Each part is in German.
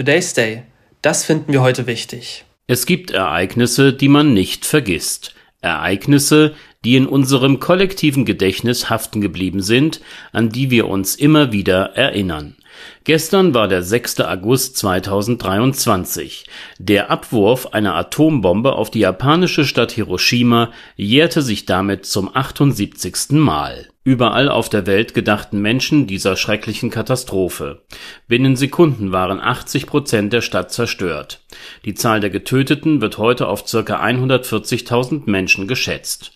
Today's Day. Das finden wir heute wichtig. Es gibt Ereignisse, die man nicht vergisst. Ereignisse, die in unserem kollektiven Gedächtnis haften geblieben sind, an die wir uns immer wieder erinnern. Gestern war der 6. August 2023. Der Abwurf einer Atombombe auf die japanische Stadt Hiroshima jährte sich damit zum 78. Mal. Überall auf der Welt gedachten Menschen dieser schrecklichen Katastrophe. Binnen Sekunden waren 80 Prozent der Stadt zerstört. Die Zahl der Getöteten wird heute auf ca. 140.000 Menschen geschätzt.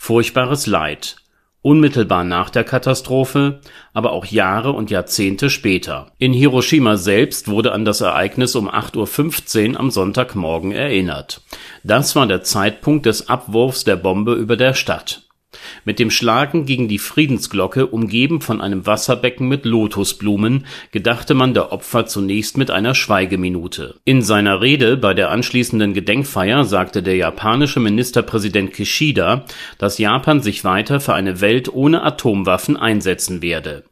Furchtbares Leid. Unmittelbar nach der Katastrophe, aber auch Jahre und Jahrzehnte später. In Hiroshima selbst wurde an das Ereignis um 8.15 Uhr am Sonntagmorgen erinnert. Das war der Zeitpunkt des Abwurfs der Bombe über der Stadt mit dem Schlagen gegen die Friedensglocke, umgeben von einem Wasserbecken mit Lotusblumen, gedachte man der Opfer zunächst mit einer Schweigeminute. In seiner Rede bei der anschließenden Gedenkfeier sagte der japanische Ministerpräsident Kishida, dass Japan sich weiter für eine Welt ohne Atomwaffen einsetzen werde.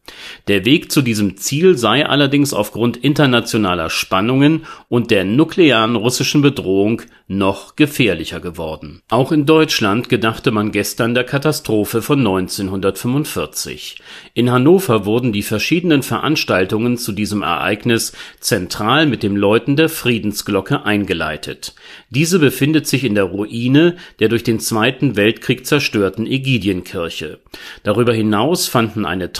Der Weg zu diesem Ziel sei allerdings aufgrund internationaler Spannungen und der nuklearen russischen Bedrohung noch gefährlicher geworden. Auch in Deutschland gedachte man gestern der Katastrophe von 1945. In Hannover wurden die verschiedenen Veranstaltungen zu diesem Ereignis zentral mit dem Läuten der Friedensglocke eingeleitet. Diese befindet sich in der Ruine der durch den Zweiten Weltkrieg zerstörten Ägidienkirche. Darüber hinaus fanden eine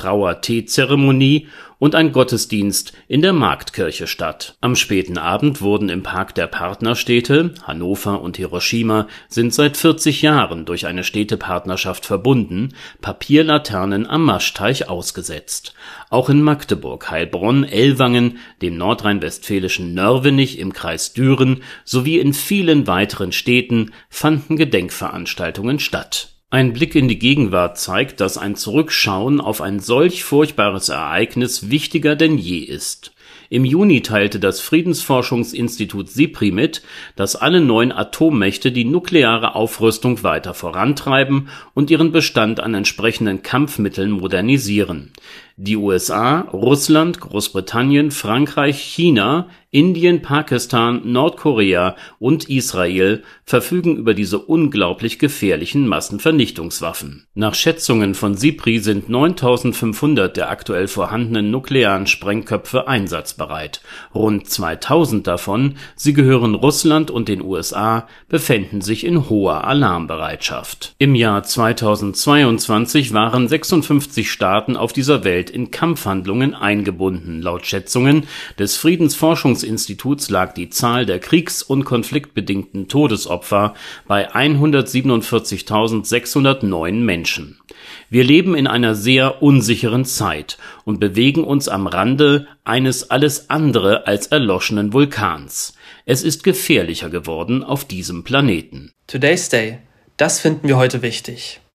Trauer-Teezeremonie und ein Gottesdienst in der Marktkirche statt. Am späten Abend wurden im Park der Partnerstädte Hannover und Hiroshima sind seit 40 Jahren durch eine Städtepartnerschaft verbunden, Papierlaternen am Maschteich ausgesetzt. Auch in Magdeburg, Heilbronn, Ellwangen, dem nordrhein-westfälischen Nörvenich im Kreis Düren sowie in vielen weiteren Städten fanden Gedenkveranstaltungen statt ein Blick in die Gegenwart zeigt, dass ein Zurückschauen auf ein solch furchtbares Ereignis wichtiger denn je ist. Im Juni teilte das Friedensforschungsinstitut SIPRI mit, dass alle neuen Atommächte die nukleare Aufrüstung weiter vorantreiben und ihren Bestand an entsprechenden Kampfmitteln modernisieren die USA, Russland, Großbritannien, Frankreich, China, Indien, Pakistan, Nordkorea und Israel verfügen über diese unglaublich gefährlichen Massenvernichtungswaffen. Nach Schätzungen von SIPRI sind 9500 der aktuell vorhandenen nuklearen Sprengköpfe einsatzbereit. Rund 2000 davon, sie gehören Russland und den USA, befänden sich in hoher Alarmbereitschaft. Im Jahr 2022 waren 56 Staaten auf dieser Welt Welt in Kampfhandlungen eingebunden. Laut Schätzungen des Friedensforschungsinstituts lag die Zahl der kriegs- und konfliktbedingten Todesopfer bei 147.609 Menschen. Wir leben in einer sehr unsicheren Zeit und bewegen uns am Rande eines alles andere als erloschenen Vulkans. Es ist gefährlicher geworden auf diesem Planeten. Today's Day. Das finden wir heute wichtig.